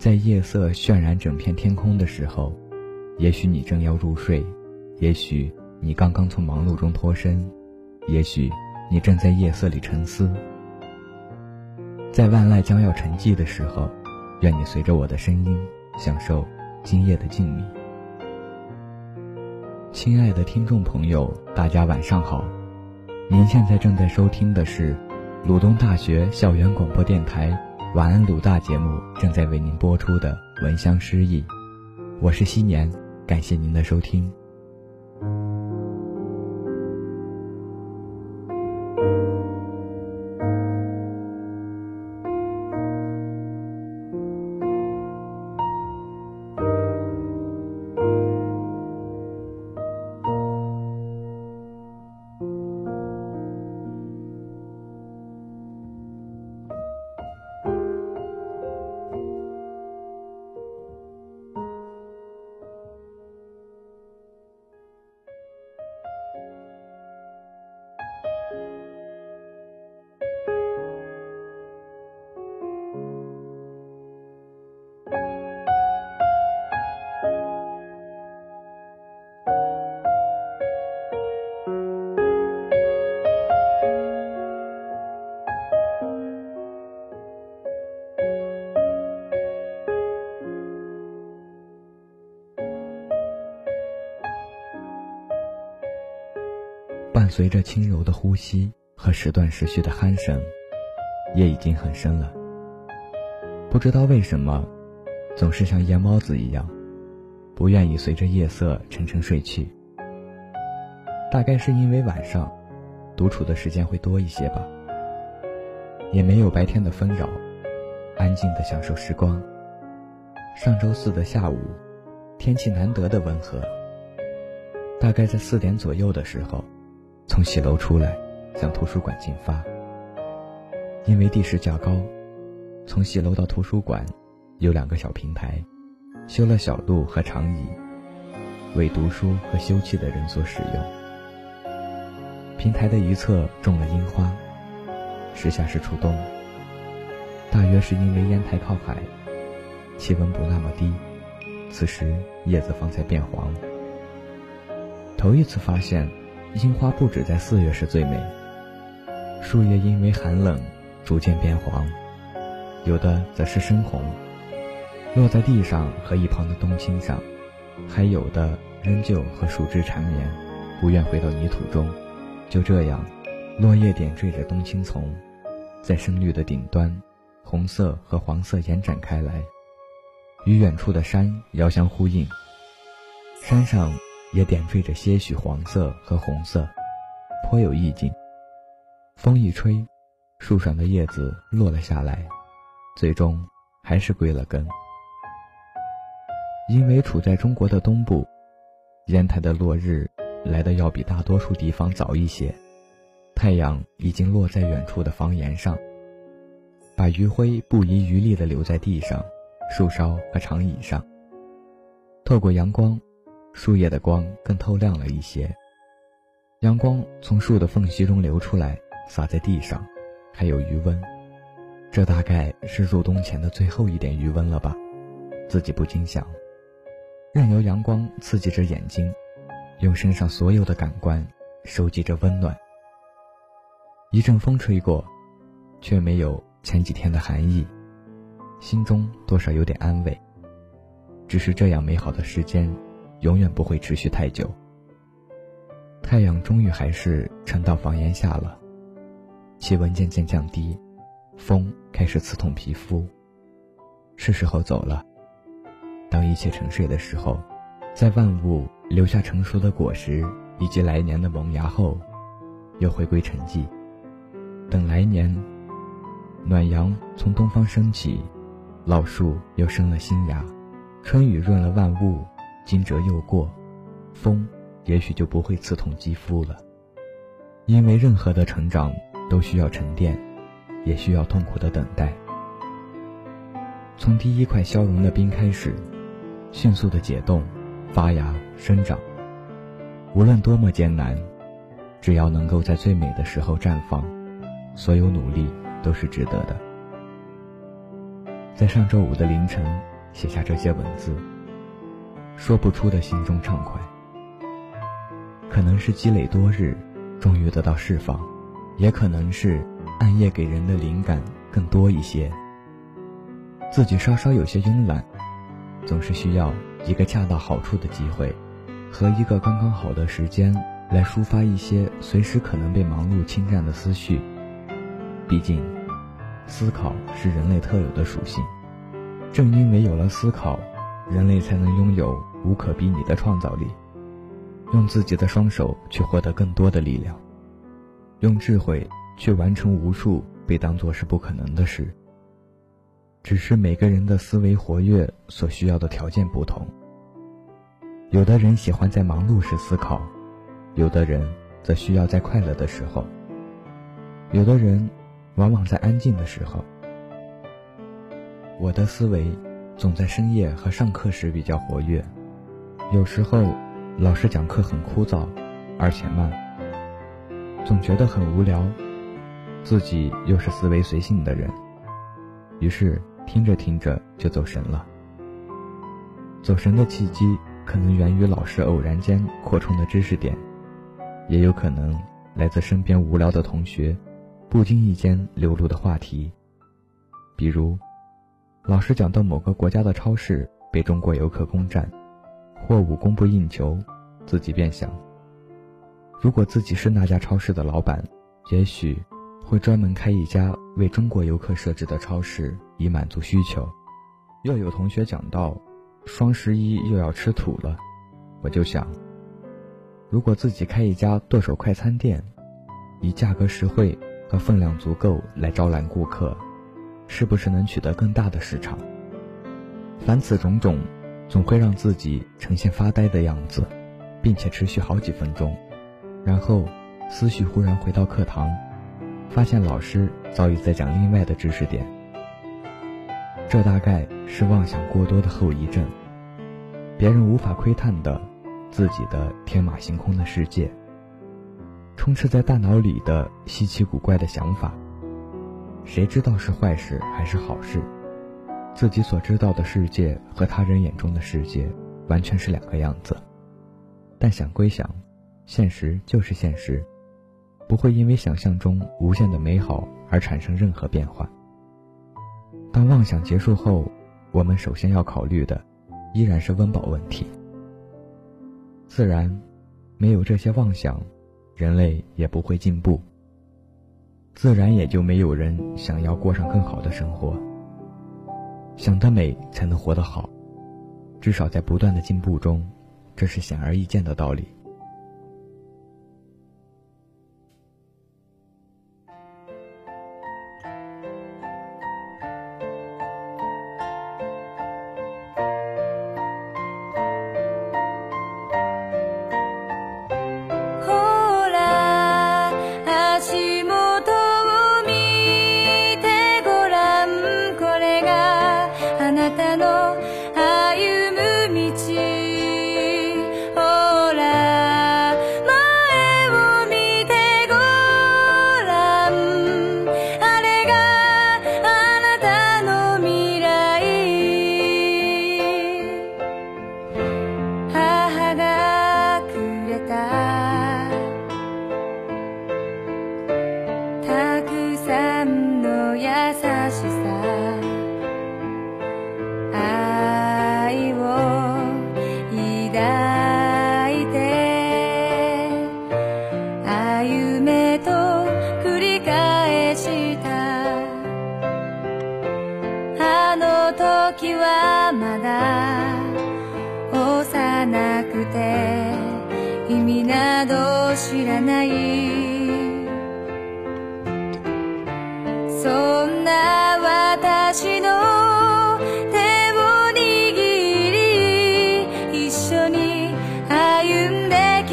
在夜色渲染整片天空的时候，也许你正要入睡，也许你刚刚从忙碌中脱身，也许你正在夜色里沉思。在万籁将要沉寂的时候，愿你随着我的声音，享受今夜的静谧。亲爱的听众朋友，大家晚上好，您现在正在收听的是鲁东大学校园广播电台“晚安鲁大”节目，正在为您播出的《闻香诗意》，我是新年，感谢您的收听。随着轻柔的呼吸和时断时续的鼾声，夜已经很深了。不知道为什么，总是像夜猫子一样，不愿意随着夜色沉沉睡去。大概是因为晚上，独处的时间会多一些吧，也没有白天的纷扰，安静的享受时光。上周四的下午，天气难得的温和。大概在四点左右的时候。从戏楼出来，向图书馆进发。因为地势较高，从戏楼到图书馆有两个小平台，修了小路和长椅，为读书和休憩的人所使用。平台的一侧种了樱花，时下是初冬，大约是因为烟台靠海，气温不那么低，此时叶子方才变黄。头一次发现。樱花不止在四月是最美，树叶因为寒冷逐渐变黄，有的则是深红，落在地上和一旁的冬青上，还有的仍旧和树枝缠绵，不愿回到泥土中。就这样，落叶点缀着冬青丛，在深绿的顶端，红色和黄色延展开来，与远处的山遥相呼应。山上。也点缀着些许黄色和红色，颇有意境。风一吹，树上的叶子落了下来，最终还是归了根。因为处在中国的东部，烟台的落日来的要比大多数地方早一些，太阳已经落在远处的房檐上，把余晖不遗余力地留在地上、树梢和长椅上，透过阳光。树叶的光更透亮了一些，阳光从树的缝隙中流出来，洒在地上，还有余温。这大概是入冬前的最后一点余温了吧？自己不禁想。任由阳光刺激着眼睛，用身上所有的感官收集着温暖。一阵风吹过，却没有前几天的寒意，心中多少有点安慰。只是这样美好的时间。永远不会持续太久。太阳终于还是沉到房檐下了，气温渐渐降低，风开始刺痛皮肤。是时候走了。当一切沉睡的时候，在万物留下成熟的果实以及来年的萌芽后，又回归沉寂。等来年，暖阳从东方升起，老树又生了新芽，春雨润了万物。惊蛰又过，风也许就不会刺痛肌肤了。因为任何的成长都需要沉淀，也需要痛苦的等待。从第一块消融的冰开始，迅速的解冻、发芽、生长。无论多么艰难，只要能够在最美的时候绽放，所有努力都是值得的。在上周五的凌晨，写下这些文字，说不出的心中畅快。可能是积累多日，终于得到释放，也可能是暗夜给人的灵感更多一些。自己稍稍有些慵懒，总是需要一个恰到好处的机会，和一个刚刚好的时间，来抒发一些随时可能被忙碌侵占的思绪。毕竟，思考是人类特有的属性。正因为有了思考，人类才能拥有无可比拟的创造力，用自己的双手去获得更多的力量，用智慧去完成无数被当作是不可能的事。只是每个人的思维活跃所需要的条件不同。有的人喜欢在忙碌时思考，有的人则需要在快乐的时候，有的人往往在安静的时候。我的思维总在深夜和上课时比较活跃，有时候老师讲课很枯燥，而且慢，总觉得很无聊，自己又是思维随性的人，于是。听着听着就走神了。走神的契机可能源于老师偶然间扩充的知识点，也有可能来自身边无聊的同学不经意间流露的话题。比如，老师讲到某个国家的超市被中国游客攻占，货物供不应求，自己便想：如果自己是那家超市的老板，也许。会专门开一家为中国游客设置的超市，以满足需求。又有同学讲到，双十一又要吃土了，我就想，如果自己开一家剁手快餐店，以价格实惠和分量足够来招揽顾客，是不是能取得更大的市场？凡此种种，总会让自己呈现发呆的样子，并且持续好几分钟，然后思绪忽然回到课堂。发现老师早已在讲另外的知识点，这大概是妄想过多的后遗症。别人无法窥探的，自己的天马行空的世界，充斥在大脑里的稀奇古怪的想法，谁知道是坏事还是好事？自己所知道的世界和他人眼中的世界完全是两个样子。但想归想，现实就是现实。不会因为想象中无限的美好而产生任何变化。当妄想结束后，我们首先要考虑的依然是温饱问题。自然，没有这些妄想，人类也不会进步。自然也就没有人想要过上更好的生活。想得美才能活得好，至少在不断的进步中，这是显而易见的道理。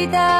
necesitas.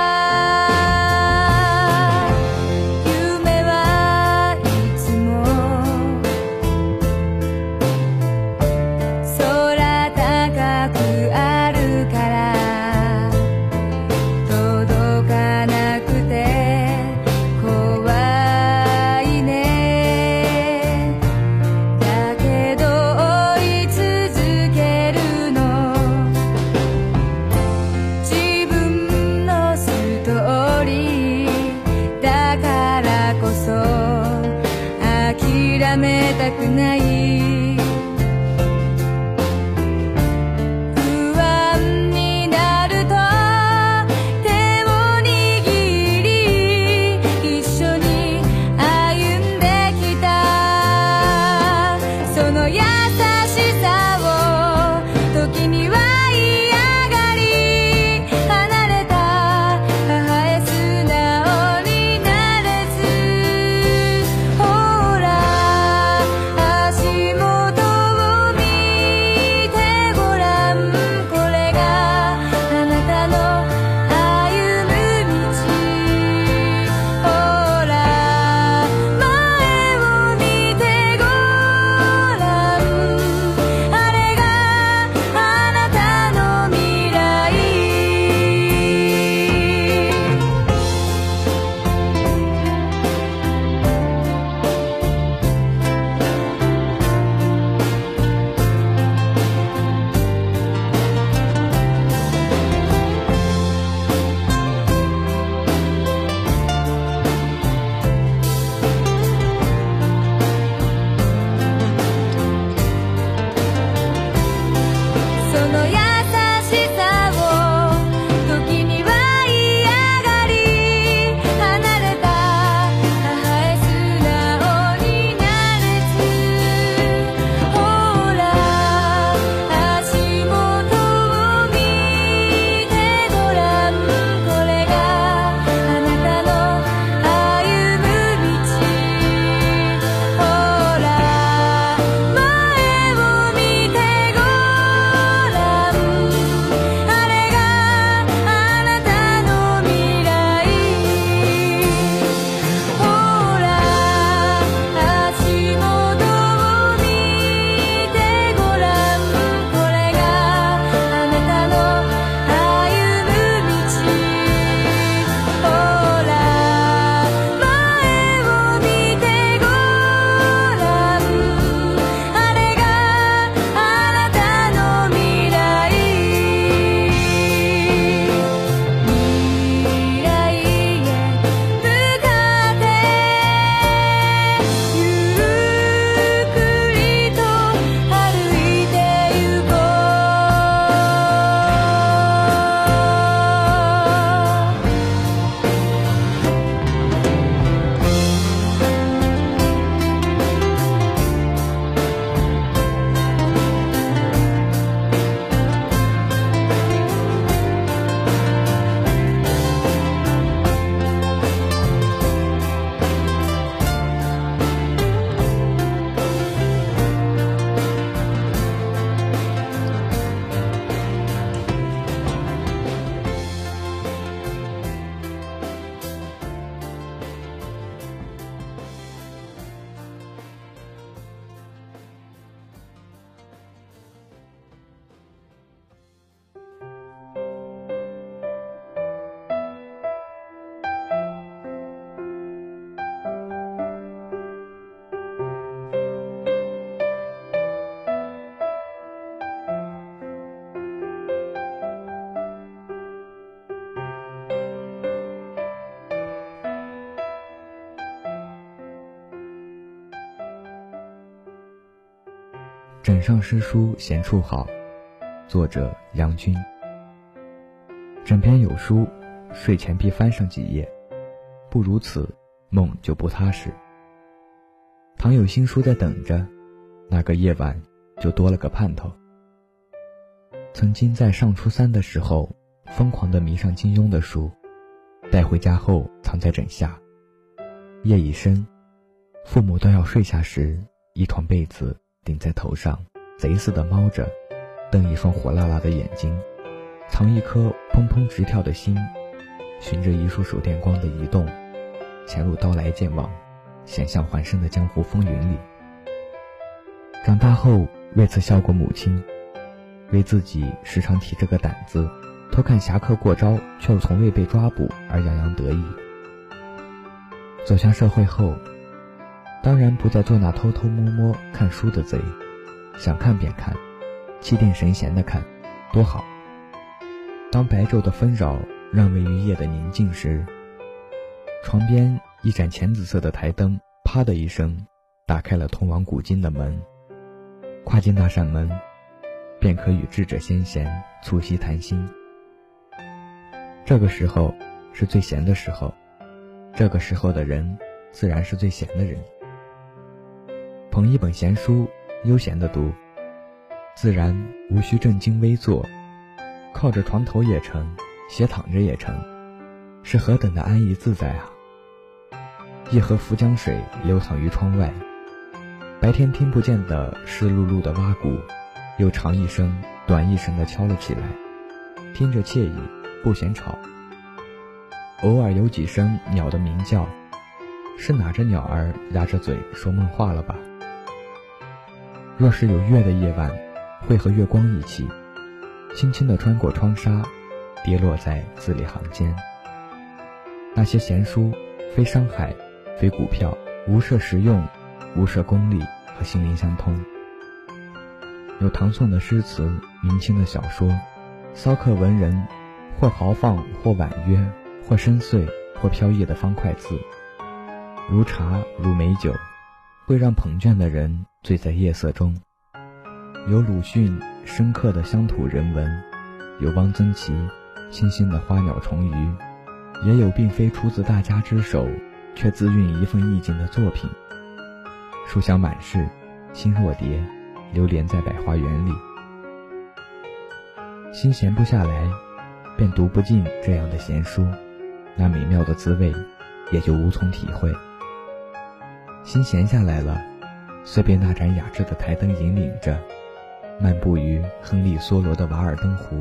枕上诗书闲处好，作者杨军。枕边有书，睡前必翻上几页，不如此，梦就不踏实。倘有新书在等着，那个夜晚就多了个盼头。曾经在上初三的时候，疯狂地迷上金庸的书，带回家后藏在枕下。夜已深，父母都要睡下时，一床被子顶在头上，贼似的猫着，瞪一双火辣辣的眼睛，藏一颗砰砰直跳的心，循着一束手电光的移动，潜入刀来剑往、险象环生的江湖风云里。长大后，为此笑过母亲，为自己时常提着个胆子，偷看侠客过招却又从未被抓捕而洋洋得意。走向社会后，当然不再做那偷偷摸摸看书的贼，想看便看，气定神闲的看，多好。当白昼的纷扰让位于夜的宁静时，床边一盏浅紫色的台灯，啪的一声，打开了通往古今的门。跨进那扇门，便可与智者先贤促膝谈心。这个时候是最闲的时候，这个时候的人，自然是最闲的人。捧一本闲书，悠闲的读，自然无需正襟危坐，靠着床头也成，斜躺着也成，是何等的安逸自在啊！一河浮江水流淌于窗外，白天听不见的湿漉漉的蛙鼓，又长一声短一声的敲了起来，听着惬意，不嫌吵。偶尔有几声鸟的鸣叫，是哪只鸟儿压着嘴说梦话了吧？若是有月的夜晚，会和月光一起，轻轻地穿过窗纱，跌落在字里行间。那些闲书，非商海，非股票，无涉实用，无涉功利，和心灵相通。有唐宋的诗词，明清的小说，骚客文人，或豪放，或婉约，或深邃，或飘逸的方块字，如茶，如美酒。会让捧卷的人醉在夜色中。有鲁迅深刻的乡土人文，有汪曾祺清新的花鸟虫鱼，也有并非出自大家之手，却自蕴一份意境的作品。书香满室，心若蝶，流连在百花园里。心闲不下来，便读不进这样的闲书，那美妙的滋味，也就无从体会。心闲下来了，虽被那盏雅致的台灯引领着，漫步于亨利·梭罗的《瓦尔登湖》。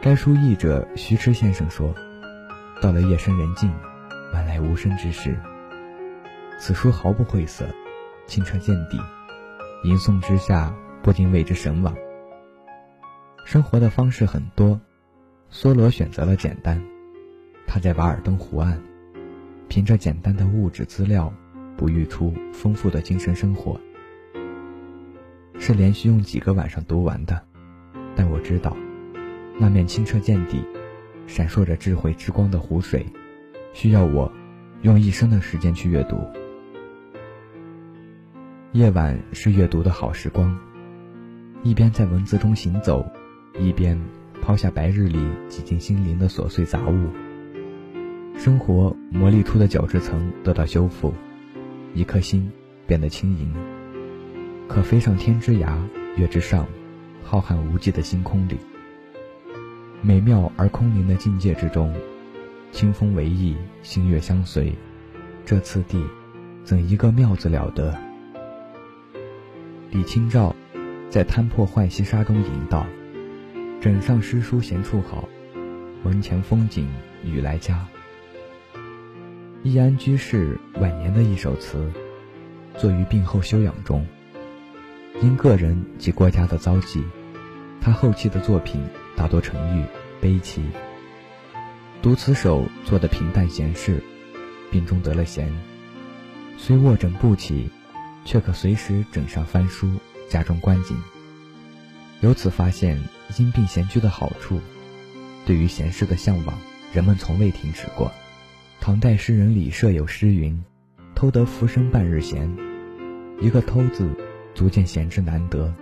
该书译者徐迟先生说：“到了夜深人静、万籁无声之时，此书毫不晦涩，清澈见底，吟诵之下不禁为之神往。生活的方式很多，梭罗选择了简单。他在瓦尔登湖岸。”凭着简单的物质资料，哺育出丰富的精神生活，是连续用几个晚上读完的。但我知道，那面清澈见底、闪烁着智慧之光的湖水，需要我用一生的时间去阅读。夜晚是阅读的好时光，一边在文字中行走，一边抛下白日里挤进心灵的琐碎杂物。生活磨砺出的角质层得到修复，一颗心变得轻盈，可飞上天之涯，月之上，浩瀚无际的星空里，美妙而空灵的境界之中，清风为翼，星月相随，这次第，怎一个妙字了得！李清照在摊破浣溪沙中吟道：“枕上诗书闲处好，门前风景雨来佳。”易安居士晚年的一首词，作于病后休养中。因个人及国家的遭际，他后期的作品大多沉郁悲戚。读此首做的平淡闲适，病中得了闲，虽卧枕不起，却可随时枕上翻书，家中观景。由此发现因病闲居的好处，对于闲适的向往，人们从未停止过。唐代诗人李涉有诗云：“偷得浮生半日闲。”一个“偷”字，足见闲之难得。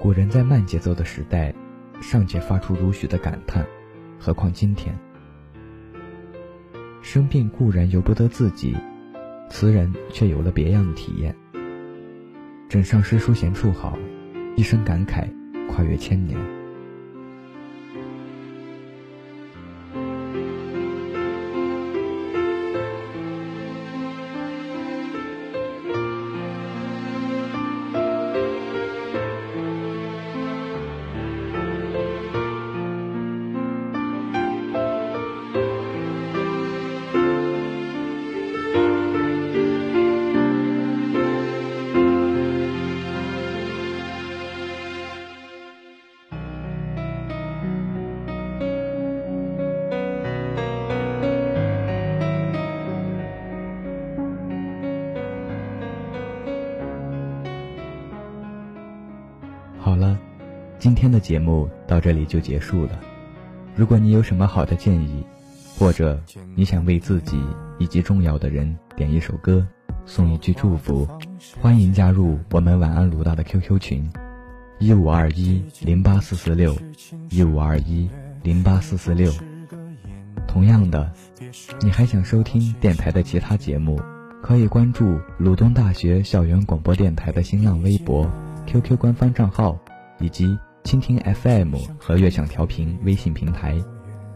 古人在慢节奏的时代，尚且发出如许的感叹，何况今天？生病固然由不得自己，词人却有了别样的体验。枕上诗书闲处好，一生感慨，跨越千年。今天的节目到这里就结束了。如果你有什么好的建议，或者你想为自己以及重要的人点一首歌，送一句祝福，欢迎加入我们晚安鲁大的 QQ 群：一五二一零八四四六一五二一零八四四六。同样的，你还想收听电台的其他节目，可以关注鲁东大学校园广播电台的新浪微博、QQ 官方账号，以及蜻蜓 FM 和悦享调频微信平台。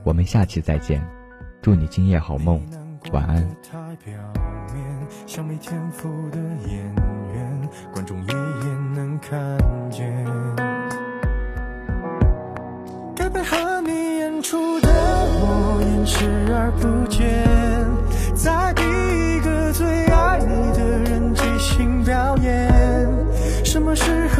我们下期再见，祝你今夜好梦，晚安。像没天赋的演员，观众一眼能看见。该配合你演出的我演视而不见，再逼一个最爱你的人即兴表演。什么时候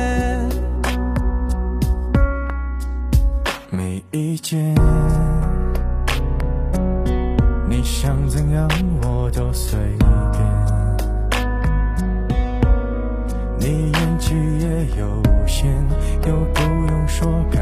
间，你想怎样我都随便。你演技也有限，又不用说感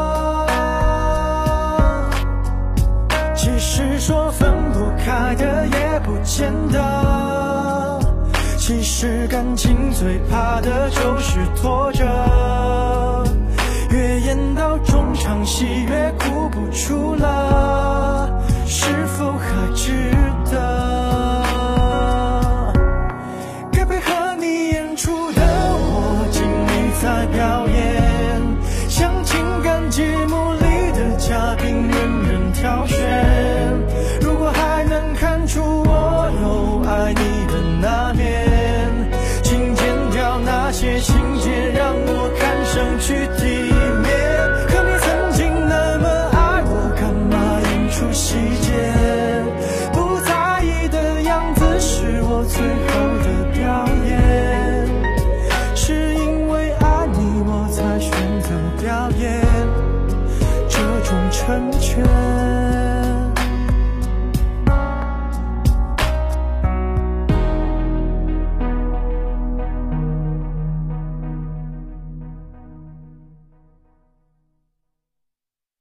真的。其实感情最怕的就是拖着，越演到中场戏越哭不出了，